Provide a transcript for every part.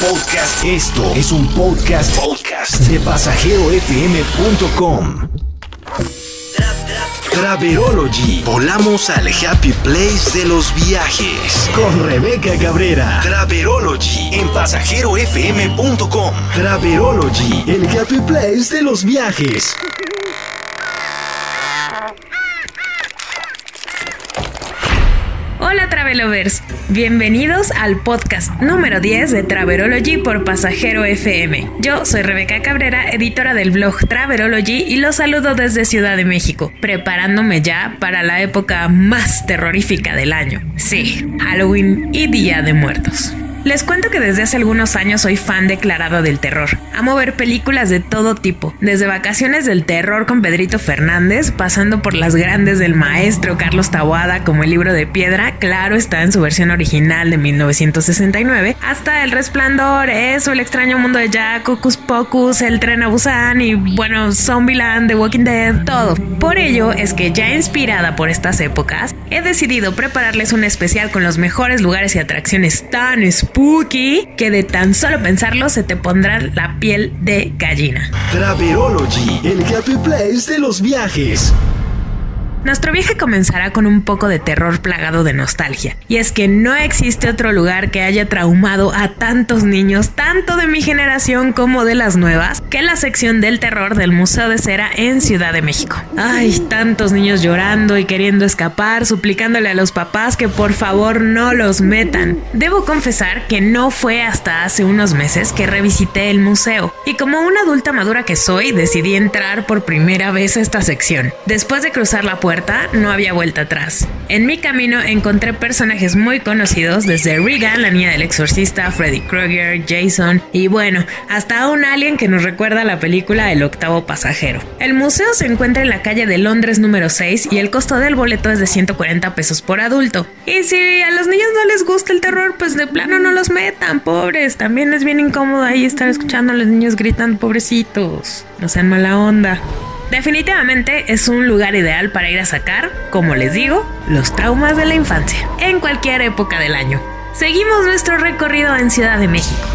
podcast. Esto es un podcast, podcast de pasajerofm.com. Traverology. Volamos al happy place de los viajes. Con Rebeca Cabrera. Traverology en pasajerofm.com. Traverology, el happy place de los viajes. Travelovers, bienvenidos al podcast número 10 de Traverology por Pasajero FM. Yo soy Rebeca Cabrera, editora del blog Traverology y los saludo desde Ciudad de México, preparándome ya para la época más terrorífica del año. Sí, Halloween y Día de Muertos. Les cuento que desde hace algunos años soy fan declarado del terror. Amo ver películas de todo tipo, desde Vacaciones del Terror con Pedrito Fernández, pasando por las grandes del maestro Carlos Tawada como El libro de piedra, claro está en su versión original de 1969, hasta El Resplandor, Eso, El extraño mundo de Jack, Cocus Pocus, El tren a Busan y bueno, Zombieland, The Walking Dead, todo. Por ello es que ya inspirada por estas épocas, he decidido prepararles un especial con los mejores lugares y atracciones tan spooky que de tan solo pensarlo se te pondrá la piel de gallina. Traverology, el happy place de los viajes. Nuestro viaje comenzará con un poco de terror plagado de nostalgia. Y es que no existe otro lugar que haya traumado a tantos niños, tanto de mi generación como de las nuevas, que la sección del terror del Museo de Cera en Ciudad de México. Ay, tantos niños llorando y queriendo escapar, suplicándole a los papás que por favor no los metan. Debo confesar que no fue hasta hace unos meses que revisité el museo. Y como una adulta madura que soy, decidí entrar por primera vez a esta sección. Después de cruzar la puerta, no había vuelta atrás. En mi camino encontré personajes muy conocidos, desde Regan, la niña del exorcista, Freddy Krueger, Jason y bueno, hasta un alien que nos recuerda la película El octavo pasajero. El museo se encuentra en la calle de Londres número 6 y el costo del boleto es de 140 pesos por adulto. Y si a los niños no les gusta el terror, pues de plano no los metan, pobres. También es bien incómodo ahí estar escuchando a los niños gritan, pobrecitos. No sean mala onda. Definitivamente es un lugar ideal para ir a sacar, como les digo, los traumas de la infancia, en cualquier época del año. Seguimos nuestro recorrido en Ciudad de México.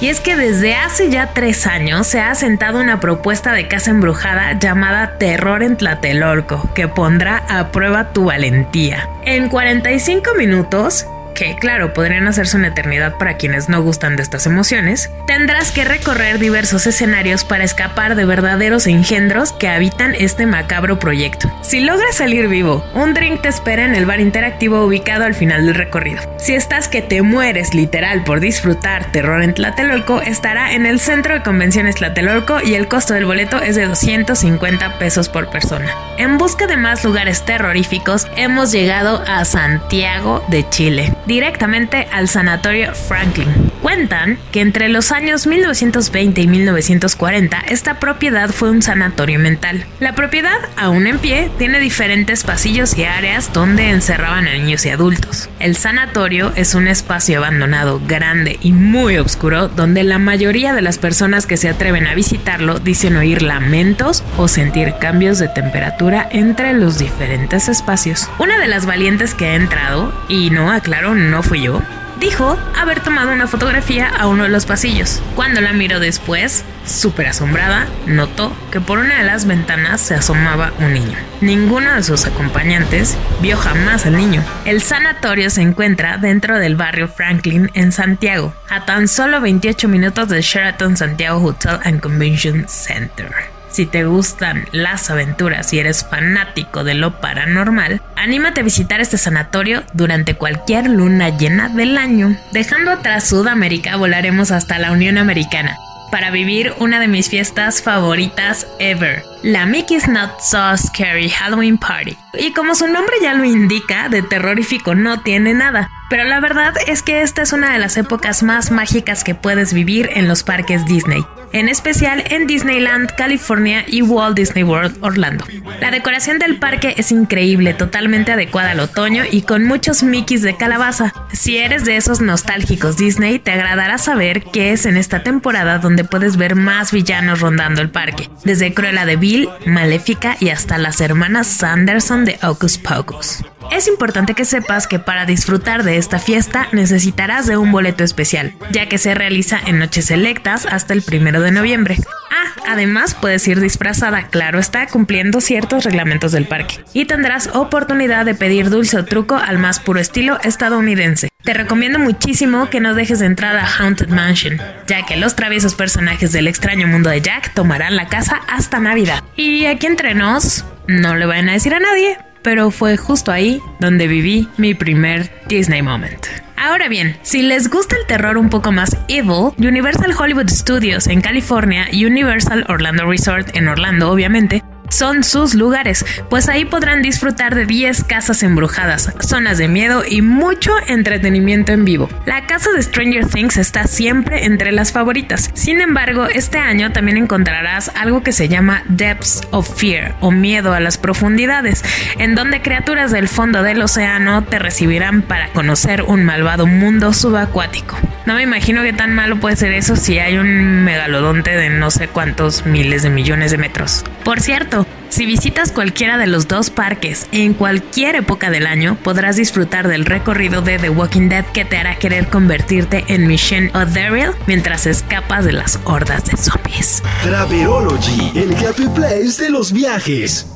Y es que desde hace ya tres años se ha asentado una propuesta de casa embrujada llamada Terror en Tlatelolco, que pondrá a prueba tu valentía. En 45 minutos, que claro podrían hacerse una eternidad para quienes no gustan de estas emociones, tendrás que recorrer diversos escenarios para escapar de verdaderos engendros que habitan este macabro proyecto. Si logras salir vivo, un drink te espera en el bar interactivo ubicado al final del recorrido. Si estás que te mueres literal por disfrutar terror en Tlatelolco, estará en el centro de convenciones Tlatelolco y el costo del boleto es de 250 pesos por persona. En busca de más lugares terroríficos, hemos llegado a Santiago de Chile directamente al Sanatorio Franklin. Cuentan que entre los años 1920 y 1940 esta propiedad fue un sanatorio mental. La propiedad, aún en pie, tiene diferentes pasillos y áreas donde encerraban a niños y adultos. El sanatorio es un espacio abandonado, grande y muy oscuro donde la mayoría de las personas que se atreven a visitarlo dicen oír lamentos o sentir cambios de temperatura entre los diferentes espacios. Una de las valientes que ha entrado, y no aclaro no fui yo, dijo haber tomado una fotografía a uno de los pasillos. Cuando la miró después, súper asombrada, notó que por una de las ventanas se asomaba un niño. Ninguno de sus acompañantes vio jamás al niño. El sanatorio se encuentra dentro del barrio Franklin en Santiago, a tan solo 28 minutos del Sheraton Santiago Hotel and Convention Center. Si te gustan las aventuras y eres fanático de lo paranormal, anímate a visitar este sanatorio durante cualquier luna llena del año. Dejando atrás Sudamérica, volaremos hasta la Unión Americana para vivir una de mis fiestas favoritas ever, la Mickey's Not So Scary Halloween Party. Y como su nombre ya lo indica, de terrorífico no tiene nada. Pero la verdad es que esta es una de las épocas más mágicas que puedes vivir en los parques Disney. En especial en Disneyland, California y Walt Disney World, Orlando. La decoración del parque es increíble, totalmente adecuada al otoño y con muchos Mickeys de calabaza. Si eres de esos nostálgicos Disney, te agradará saber que es en esta temporada donde puedes ver más villanos rondando el parque, desde Cruella de Bill, Maléfica y hasta las hermanas Sanderson de Hocus Pocus. Es importante que sepas que para disfrutar de esta fiesta necesitarás de un boleto especial, ya que se realiza en noches selectas hasta el primero de noviembre. Ah, además puedes ir disfrazada, claro está, cumpliendo ciertos reglamentos del parque. Y tendrás oportunidad de pedir dulce o truco al más puro estilo estadounidense. Te recomiendo muchísimo que no dejes de entrar a Haunted Mansion, ya que los traviesos personajes del extraño mundo de Jack tomarán la casa hasta Navidad. Y aquí entre nos, no le vayan a decir a nadie, pero fue justo ahí donde viví mi primer Disney Moment. Ahora bien, si les gusta el terror un poco más evil, Universal Hollywood Studios en California y Universal Orlando Resort en Orlando, obviamente, son sus lugares, pues ahí podrán disfrutar de 10 casas embrujadas, zonas de miedo y mucho entretenimiento en vivo. La casa de Stranger Things está siempre entre las favoritas. Sin embargo, este año también encontrarás algo que se llama Depths of Fear o miedo a las profundidades, en donde criaturas del fondo del océano te recibirán para conocer un malvado mundo subacuático. No me imagino qué tan malo puede ser eso si hay un megalodonte de no sé cuántos miles de millones de metros. Por cierto, si visitas cualquiera de los dos parques en cualquier época del año, podrás disfrutar del recorrido de The Walking Dead que te hará querer convertirte en Michelle o Daryl mientras escapas de las hordas de zombies. Traverology, el happy place de los viajes.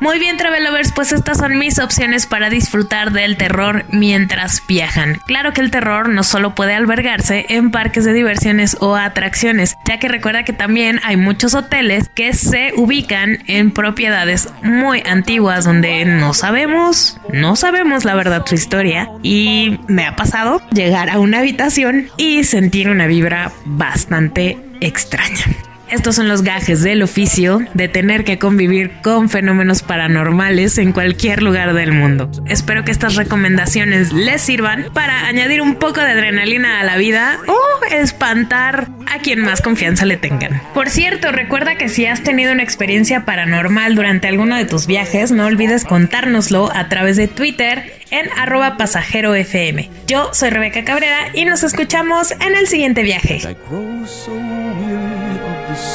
Muy bien, Travelovers, pues estas son mis opciones para disfrutar del terror mientras viajan. Claro que el terror no solo puede albergarse en parques de diversiones o atracciones, ya que recuerda que también hay muchos hoteles que se ubican en propiedades muy antiguas donde no sabemos, no sabemos la verdad su historia y me ha pasado llegar a una habitación y sentir una vibra bastante extraña. Estos son los gajes del oficio de tener que convivir con fenómenos paranormales en cualquier lugar del mundo. Espero que estas recomendaciones les sirvan para añadir un poco de adrenalina a la vida o espantar a quien más confianza le tengan. Por cierto, recuerda que si has tenido una experiencia paranormal durante alguno de tus viajes, no olvides contárnoslo a través de Twitter en arroba pasajero FM. Yo soy Rebeca Cabrera y nos escuchamos en el siguiente viaje.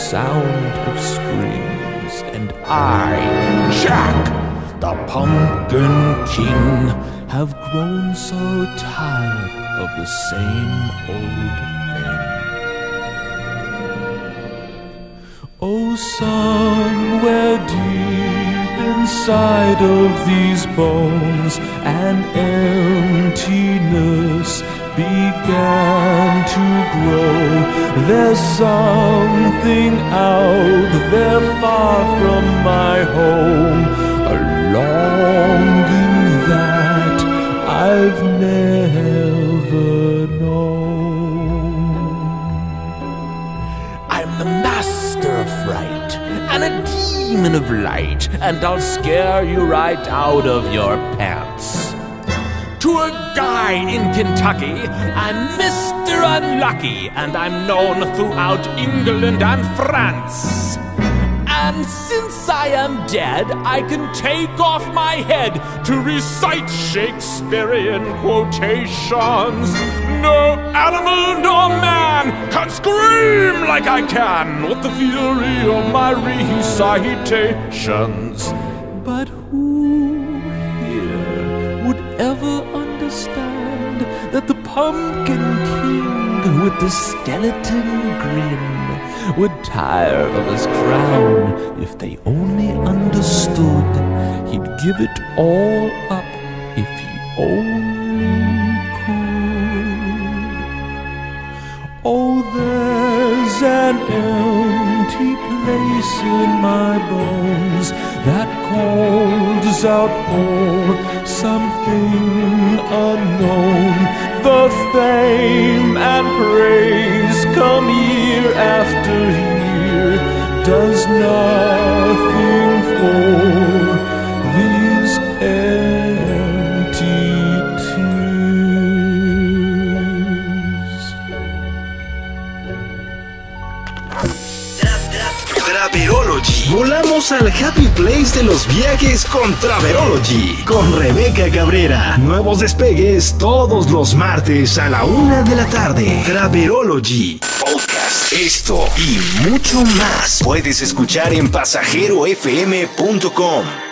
Sound of screams, and I, Jack, the Pumpkin King, have grown so tired of the same old thing. Oh, somewhere deep inside of these bones, an emptiness began to grow. There's something out there far from my home, a longing that I've never known. I'm the master of fright and a demon of light, and I'll scare you right out of your pants to a guy in Kentucky. I'm Mr. Unlucky, and I'm known throughout England and France. And since I am dead, I can take off my head to recite Shakespearean quotations. No animal nor man can scream like I can with the fury of my recitations. But who here would ever Pumpkin King with the skeleton grin would tire of his crown if they only understood he'd give it all up if he only could. Oh, there's an empty place in my bones that calls out for something unknown. The fame and praise come year after year, does nothing Al Happy Place de los viajes con Traverology, con Rebeca Cabrera. Nuevos despegues todos los martes a la una de la tarde. Traverology Podcast. Esto y mucho más puedes escuchar en pasajerofm.com.